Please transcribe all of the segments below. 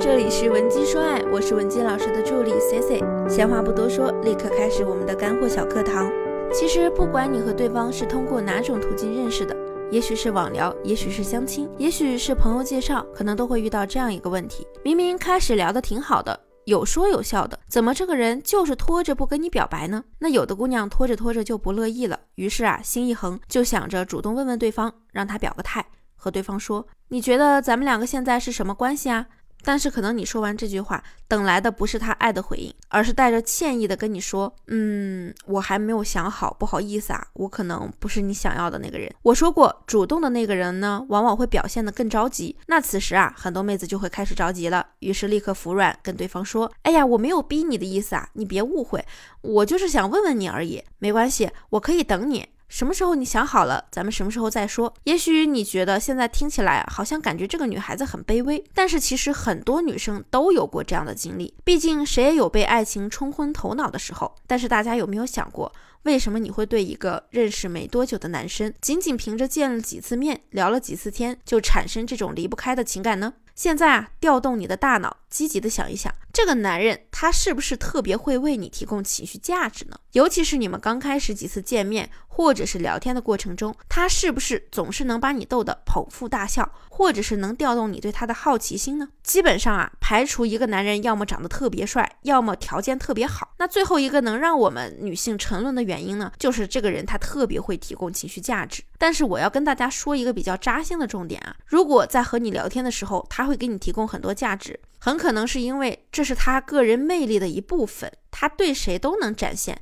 这里是文姬说爱，我是文姬老师的助理 C C。闲话不多说，立刻开始我们的干货小课堂。其实不管你和对方是通过哪种途径认识的，也许是网聊，也许是相亲，也许是朋友介绍，可能都会遇到这样一个问题：明明开始聊得挺好的，有说有笑的，怎么这个人就是拖着不跟你表白呢？那有的姑娘拖着拖着就不乐意了，于是啊，心一横就想着主动问问对方，让他表个态，和对方说：“你觉得咱们两个现在是什么关系啊？”但是可能你说完这句话，等来的不是他爱的回应，而是带着歉意的跟你说：“嗯，我还没有想好，不好意思啊，我可能不是你想要的那个人。”我说过，主动的那个人呢，往往会表现得更着急。那此时啊，很多妹子就会开始着急了，于是立刻服软，跟对方说：“哎呀，我没有逼你的意思啊，你别误会，我就是想问问你而已，没关系，我可以等你。”什么时候你想好了，咱们什么时候再说。也许你觉得现在听起来好像感觉这个女孩子很卑微，但是其实很多女生都有过这样的经历。毕竟谁也有被爱情冲昏头脑的时候。但是大家有没有想过，为什么你会对一个认识没多久的男生，仅仅凭着见了几次面、聊了几次天，就产生这种离不开的情感呢？现在啊，调动你的大脑，积极的想一想，这个男人他是不是特别会为你提供情绪价值呢？尤其是你们刚开始几次见面或者是聊天的过程中，他是不是总是能把你逗得捧腹大笑，或者是能调动你对他的好奇心呢？基本上啊，排除一个男人要么长得特别帅，要么条件特别好，那最后一个能让我们女性沉沦的原因呢，就是这个人他特别会提供情绪价值。但是我要跟大家说一个比较扎心的重点啊，如果在和你聊天的时候，他会给你提供很多价值，很可能是因为这是他个人魅力的一部分，他对谁都能展现，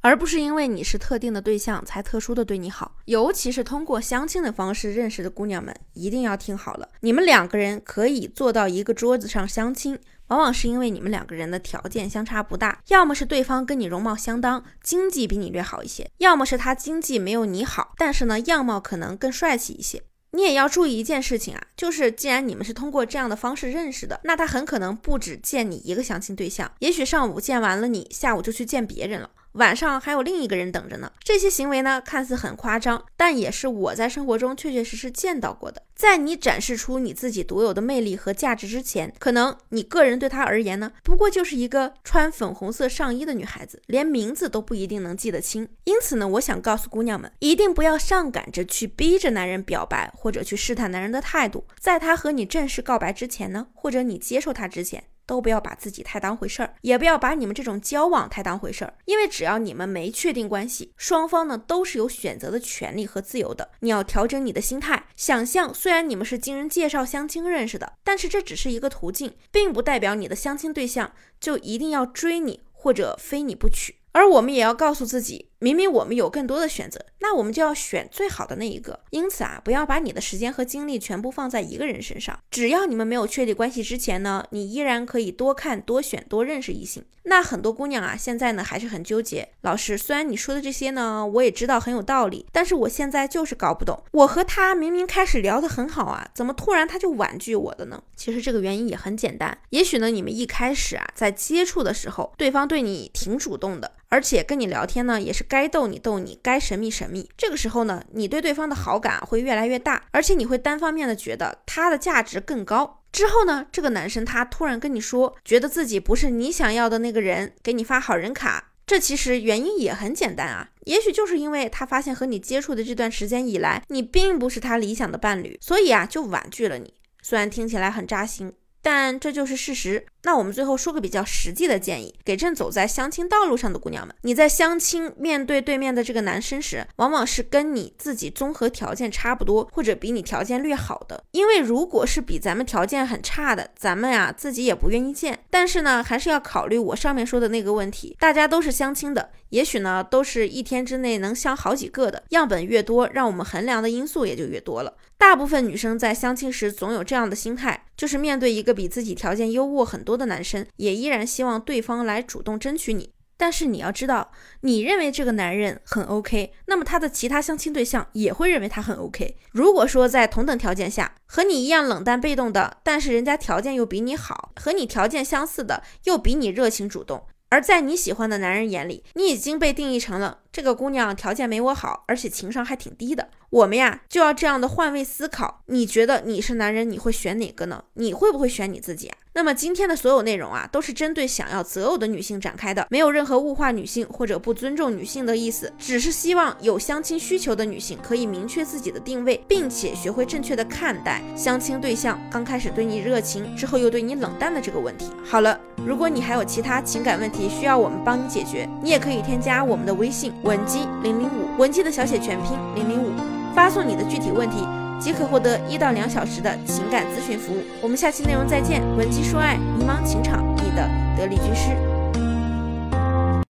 而不是因为你是特定的对象才特殊的对你好。尤其是通过相亲的方式认识的姑娘们，一定要听好了，你们两个人可以坐到一个桌子上相亲。往往是因为你们两个人的条件相差不大，要么是对方跟你容貌相当，经济比你略好一些，要么是他经济没有你好，但是呢样貌可能更帅气一些。你也要注意一件事情啊，就是既然你们是通过这样的方式认识的，那他很可能不止见你一个相亲对象，也许上午见完了你，下午就去见别人了。晚上还有另一个人等着呢。这些行为呢，看似很夸张，但也是我在生活中确确实实见到过的。在你展示出你自己独有的魅力和价值之前，可能你个人对他而言呢，不过就是一个穿粉红色上衣的女孩子，连名字都不一定能记得清。因此呢，我想告诉姑娘们，一定不要上赶着去逼着男人表白，或者去试探男人的态度。在他和你正式告白之前呢，或者你接受他之前。都不要把自己太当回事儿，也不要把你们这种交往太当回事儿，因为只要你们没确定关系，双方呢都是有选择的权利和自由的。你要调整你的心态，想象虽然你们是经人介绍相亲认识的，但是这只是一个途径，并不代表你的相亲对象就一定要追你或者非你不娶。而我们也要告诉自己。明明我们有更多的选择，那我们就要选最好的那一个。因此啊，不要把你的时间和精力全部放在一个人身上。只要你们没有确立关系之前呢，你依然可以多看、多选、多认识异性。那很多姑娘啊，现在呢还是很纠结。老师，虽然你说的这些呢，我也知道很有道理，但是我现在就是搞不懂，我和他明明开始聊得很好啊，怎么突然他就婉拒我的呢？其实这个原因也很简单，也许呢，你们一开始啊在接触的时候，对方对你挺主动的，而且跟你聊天呢也是。该逗你逗你，该神秘神秘。这个时候呢，你对对方的好感会越来越大，而且你会单方面的觉得他的价值更高。之后呢，这个男生他突然跟你说，觉得自己不是你想要的那个人，给你发好人卡。这其实原因也很简单啊，也许就是因为他发现和你接触的这段时间以来，你并不是他理想的伴侣，所以啊，就婉拒了你。虽然听起来很扎心，但这就是事实。那我们最后说个比较实际的建议，给正走在相亲道路上的姑娘们，你在相亲面对对面的这个男生时，往往是跟你自己综合条件差不多，或者比你条件略好的。因为如果是比咱们条件很差的，咱们呀自己也不愿意见。但是呢，还是要考虑我上面说的那个问题，大家都是相亲的，也许呢都是一天之内能相好几个的，样本越多，让我们衡量的因素也就越多了。大部分女生在相亲时总有这样的心态，就是面对一个比自己条件优渥很多。的男生也依然希望对方来主动争取你，但是你要知道，你认为这个男人很 OK，那么他的其他相亲对象也会认为他很 OK。如果说在同等条件下，和你一样冷淡被动的，但是人家条件又比你好，和你条件相似的又比你热情主动，而在你喜欢的男人眼里，你已经被定义成了这个姑娘条件没我好，而且情商还挺低的。我们呀就要这样的换位思考。你觉得你是男人，你会选哪个呢？你会不会选你自己啊？那么今天的所有内容啊，都是针对想要择偶的女性展开的，没有任何物化女性或者不尊重女性的意思，只是希望有相亲需求的女性可以明确自己的定位，并且学会正确的看待相亲对象刚开始对你热情，之后又对你冷淡的这个问题。好了，如果你还有其他情感问题需要我们帮你解决，你也可以添加我们的微信文姬零零五，文姬的小写全拼零零五，发送你的具体问题。即可获得一到两小时的情感咨询服务。我们下期内容再见，文姬说爱，迷茫情场，你的得力军师。